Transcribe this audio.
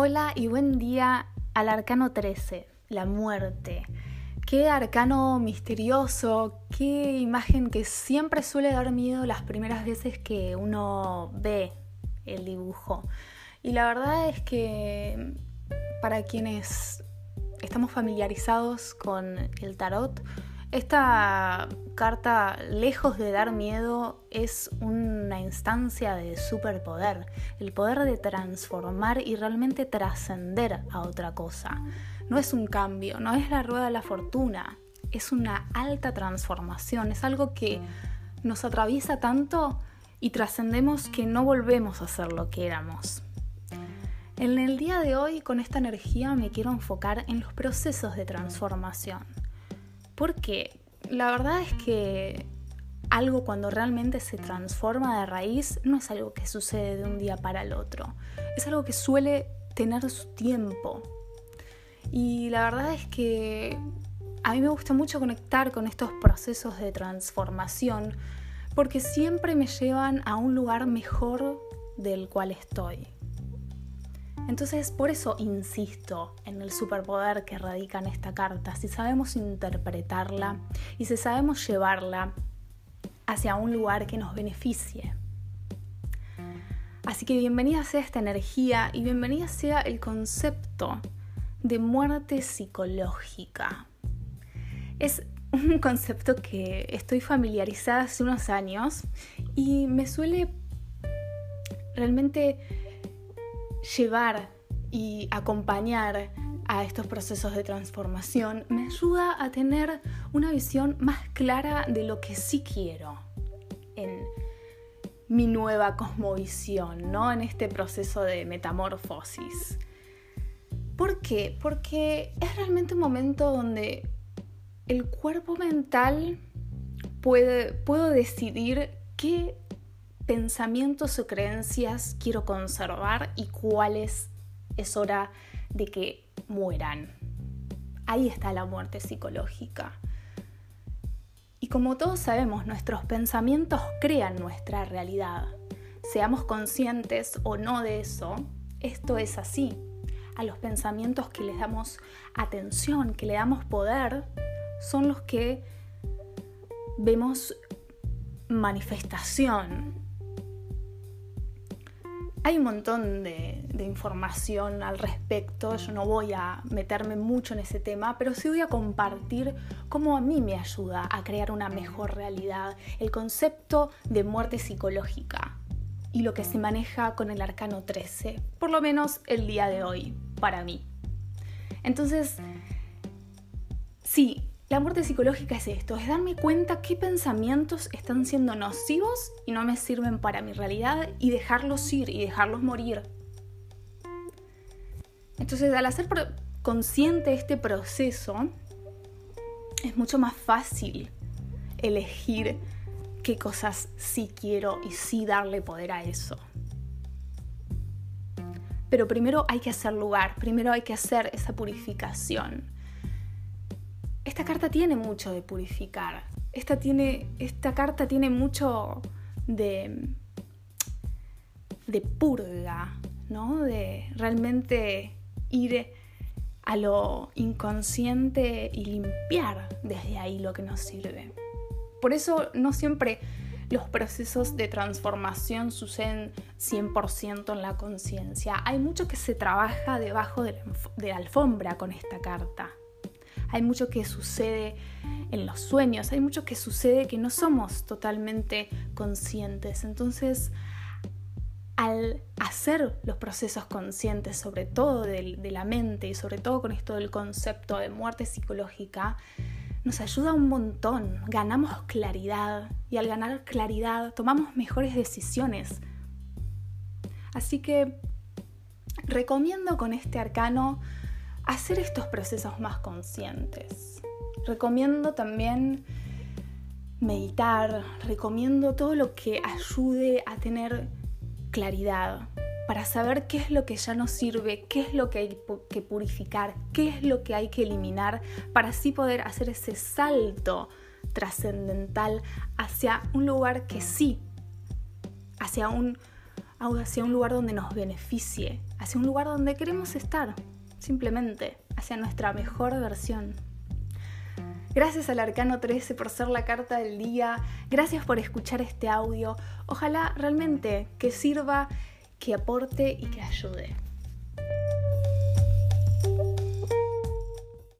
Hola y buen día al arcano 13, la muerte. Qué arcano misterioso, qué imagen que siempre suele dar miedo las primeras veces que uno ve el dibujo. Y la verdad es que para quienes estamos familiarizados con el tarot, esta carta, lejos de dar miedo, es una instancia de superpoder, el poder de transformar y realmente trascender a otra cosa. No es un cambio, no es la rueda de la fortuna, es una alta transformación, es algo que nos atraviesa tanto y trascendemos que no volvemos a ser lo que éramos. En el día de hoy, con esta energía, me quiero enfocar en los procesos de transformación porque la verdad es que algo cuando realmente se transforma de raíz no es algo que sucede de un día para el otro. Es algo que suele tener su tiempo. Y la verdad es que a mí me gusta mucho conectar con estos procesos de transformación porque siempre me llevan a un lugar mejor del cual estoy. Entonces, por eso insisto en el superpoder que radica en esta carta. Si sabemos interpretarla y si sabemos llevarla hacia un lugar que nos beneficie. Así que bienvenida sea esta energía y bienvenida sea el concepto de muerte psicológica. Es un concepto que estoy familiarizada hace unos años y me suele realmente llevar y acompañar a estos procesos de transformación me ayuda a tener una visión más clara de lo que sí quiero en mi nueva cosmovisión, ¿no? En este proceso de metamorfosis. ¿Por qué? Porque es realmente un momento donde el cuerpo mental puede, puedo decidir qué pensamientos o creencias quiero conservar y cuáles es hora de que mueran. Ahí está la muerte psicológica. Y como todos sabemos, nuestros pensamientos crean nuestra realidad. Seamos conscientes o no de eso, esto es así. A los pensamientos que les damos atención, que le damos poder, son los que vemos manifestación, hay un montón de, información al respecto, yo no voy a meterme mucho en ese tema, pero sí voy a compartir cómo a mí me ayuda a crear una mejor realidad, el concepto de muerte psicológica y lo que se maneja con el arcano 13, por lo menos el día de hoy, para mí. Entonces, sí, la muerte psicológica es esto, es darme cuenta qué pensamientos están siendo nocivos y no me sirven para mi realidad y dejarlos ir y dejarlos morir. Entonces, al hacer consciente este proceso, es mucho más fácil elegir qué cosas sí quiero y sí darle poder a eso. Pero primero hay que hacer lugar, primero hay que hacer esa purificación esta carta tiene mucho de purificar. Esta, tiene, esta carta tiene mucho de, de purga, ¿no? De realmente ir a lo inconsciente y limpiar desde ahí lo que nos sirve. Por eso no siempre los procesos de transformación suceden 100% en la conciencia. Hay mucho que se trabaja debajo de la, alfombra con esta carta hay mucho que sucede en los sueños, hay mucho que sucede que no somos totalmente conscientes. Entonces, al hacer los procesos conscientes, sobre todo de, la mente y sobre todo con esto del concepto de muerte psicológica, nos ayuda un montón, ganamos claridad y al ganar claridad tomamos mejores decisiones. Así que recomiendo con este arcano hacer estos procesos más conscientes. Recomiendo también meditar, recomiendo todo lo que ayude a tener claridad, para saber qué es lo que ya nos sirve, qué es lo que hay que purificar, qué es lo que hay que eliminar, para así poder hacer ese salto trascendental hacia un lugar que sí, hacia un hacia un lugar donde nos beneficie, hacia un lugar donde queremos estar, simplemente, hacia nuestra mejor versión. Gracias al Arcano 13 por ser la carta del día, gracias por escuchar este audio, ojalá realmente que sirva, que aporte y que ayude.